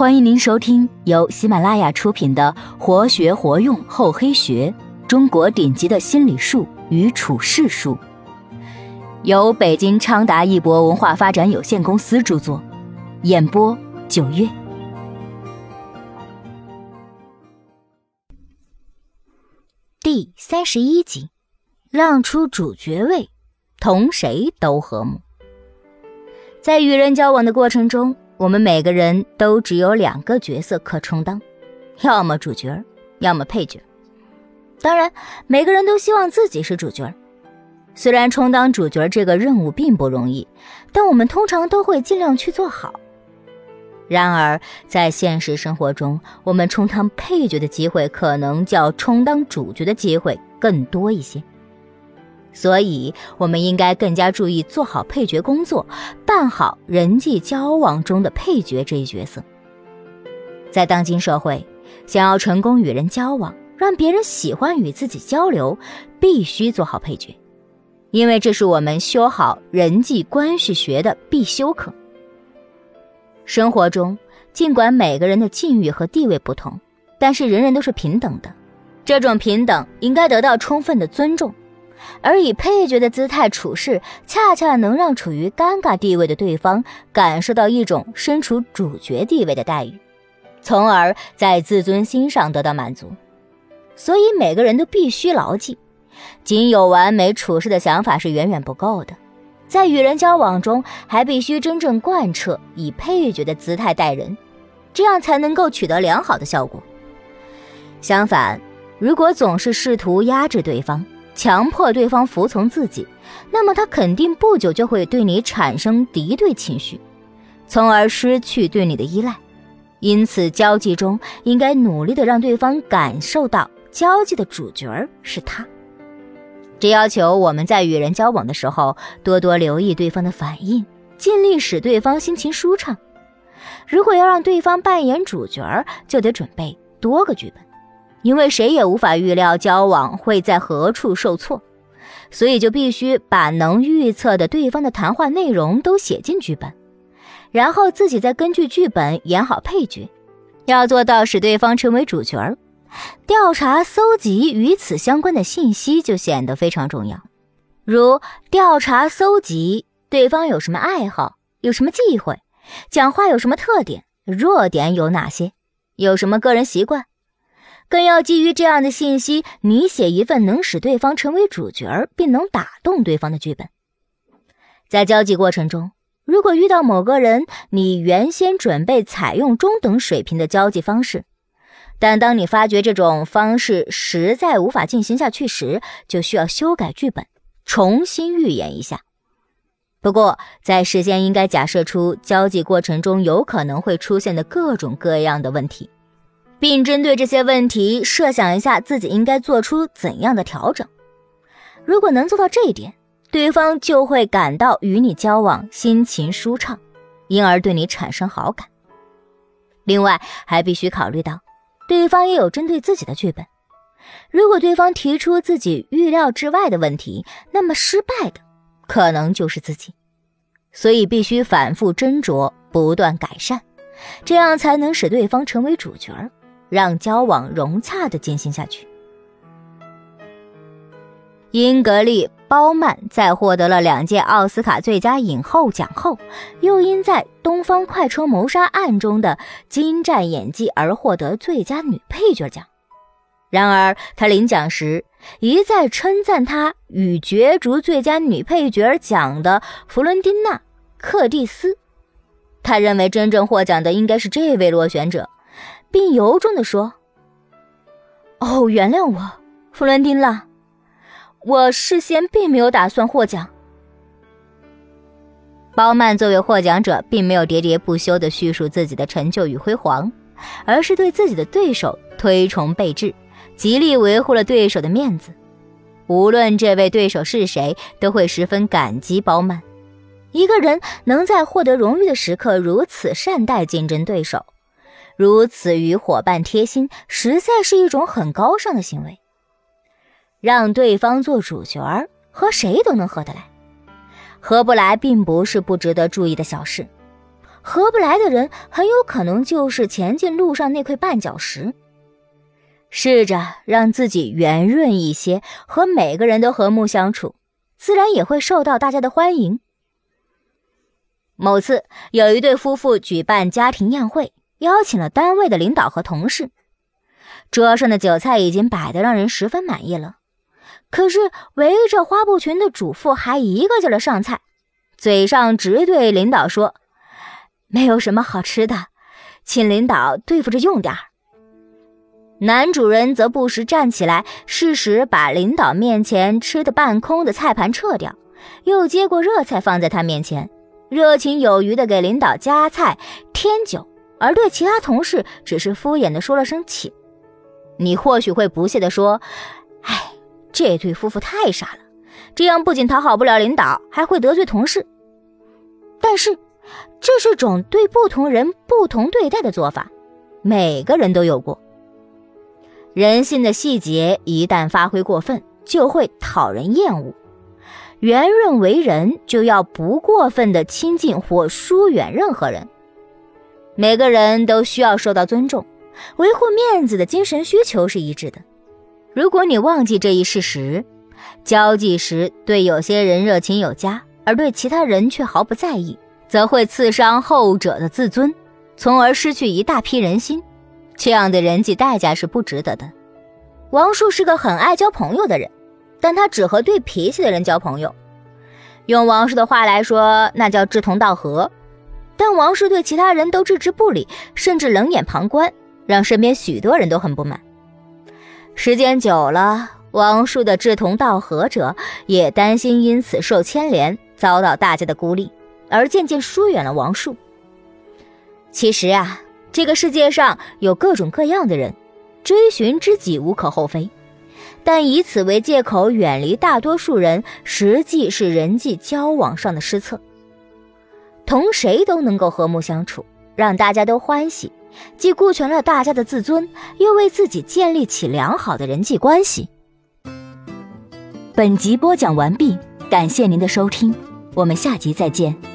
欢迎您收听由喜马拉雅出品的《活学活用厚黑学：中国顶级的心理术与处世术》，由北京昌达一博文化发展有限公司著作，演播九月。第三十一集，让出主角位，同谁都和睦。在与人交往的过程中。我们每个人都只有两个角色可充当，要么主角，要么配角。当然，每个人都希望自己是主角。虽然充当主角这个任务并不容易，但我们通常都会尽量去做好。然而，在现实生活中，我们充当配角的机会可能较充当主角的机会更多一些。所以，我们应该更加注意做好配角工作，办好人际交往中的配角这一角色。在当今社会，想要成功与人交往，让别人喜欢与自己交流，必须做好配角，因为这是我们修好人际关系学的必修课。生活中，尽管每个人的境遇和地位不同，但是人人都是平等的，这种平等应该得到充分的尊重。而以配角的姿态处事，恰恰能让处于尴尬地位的对方感受到一种身处主角地位的待遇，从而在自尊心上得到满足。所以，每个人都必须牢记，仅有完美处事的想法是远远不够的，在与人交往中，还必须真正贯彻以配角的姿态待人，这样才能够取得良好的效果。相反，如果总是试图压制对方，强迫对方服从自己，那么他肯定不久就会对你产生敌对情绪，从而失去对你的依赖。因此，交际中应该努力的让对方感受到交际的主角是他。这要求我们在与人交往的时候多多留意对方的反应，尽力使对方心情舒畅。如果要让对方扮演主角，就得准备多个剧本。因为谁也无法预料交往会在何处受挫，所以就必须把能预测的对方的谈话内容都写进剧本，然后自己再根据剧本演好配角，要做到使对方成为主角儿。调查搜集与此相关的信息就显得非常重要，如调查搜集对方有什么爱好，有什么忌讳，讲话有什么特点，弱点有哪些，有什么个人习惯。更要基于这样的信息，你写一份能使对方成为主角并能打动对方的剧本。在交际过程中，如果遇到某个人，你原先准备采用中等水平的交际方式，但当你发觉这种方式实在无法进行下去时，就需要修改剧本，重新预演一下。不过，在事先应该假设出交际过程中有可能会出现的各种各样的问题。并针对这些问题设想一下自己应该做出怎样的调整。如果能做到这一点，对方就会感到与你交往心情舒畅，因而对你产生好感。另外，还必须考虑到，对方也有针对自己的剧本。如果对方提出自己预料之外的问题，那么失败的可能就是自己。所以，必须反复斟酌，不断改善，这样才能使对方成为主角。让交往融洽的进行下去。英格丽·褒曼在获得了两届奥斯卡最佳影后奖后，又因在《东方快车谋杀案》中的精湛演技而获得最佳女配角奖。然而，她领奖时一再称赞她与角逐最佳女配角奖的弗伦蒂娜·克蒂斯。他认为真正获奖的应该是这位落选者。并由衷地说：“哦，原谅我，弗伦丁拉，我事先并没有打算获奖。”包曼作为获奖者，并没有喋喋不休的叙述自己的成就与辉煌，而是对自己的对手推崇备至，极力维护了对手的面子。无论这位对手是谁，都会十分感激包曼。一个人能在获得荣誉的时刻如此善待竞争对手。如此与伙伴贴心，实在是一种很高尚的行为。让对方做主角儿，和谁都能合得来。合不来并不是不值得注意的小事。合不来的人很有可能就是前进路上那块绊脚石。试着让自己圆润一些，和每个人都和睦相处，自然也会受到大家的欢迎。某次，有一对夫妇举办家庭宴会，邀请了单位的领导和同事，桌上的酒菜已经摆得让人十分满意了。可是围着花布裙的主妇还一个劲儿的上菜，嘴上直对领导说：“没有什么好吃的，请领导对付着用点儿。”男主人则不时站起来，适时把领导面前吃的半空的菜盘撤掉，又接过热菜放在他面前，热情有余的给领导夹菜添酒，而对其他同事只是敷衍的说了声请。你或许会不屑的说：“哎，这对夫妇太傻了，这样不仅讨好不了领导，还会得罪同事。”但是，这是种对不同人不同对待的做法，每个人都有过。人性的细节一旦发挥过分，就会讨人厌恶。圆润为人，就要不过分的亲近或疏远任何人。每个人都需要受到尊重，维护面子的精神需求是一致的。如果你忘记这一事实，交际时对有些人热情有加，而对其他人却毫不在意，则会刺伤后者的自尊，从而失去一大批人心。这样的人际代价是不值得的。王树是个很爱交朋友的人，但他只和对脾气的人交朋友。用王叔的话来说，那叫志同道合。但王树对其他人都置之不理，甚至冷眼旁观，让身边许多人都很不满。时间久了，王树的志同道合者也担心因此受牵连，遭到大家的孤立，而渐渐疏远了王树。其实啊。这个世界上有各种各样的人，追寻知己无可厚非，但以此为借口远离大多数人，实际是人际交往上的失策。同谁都能够和睦相处，让大家都欢喜，既顾全了大家的自尊，又为自己建立起良好的人际关系。本集播讲完毕，感谢您的收听，我们下集再见。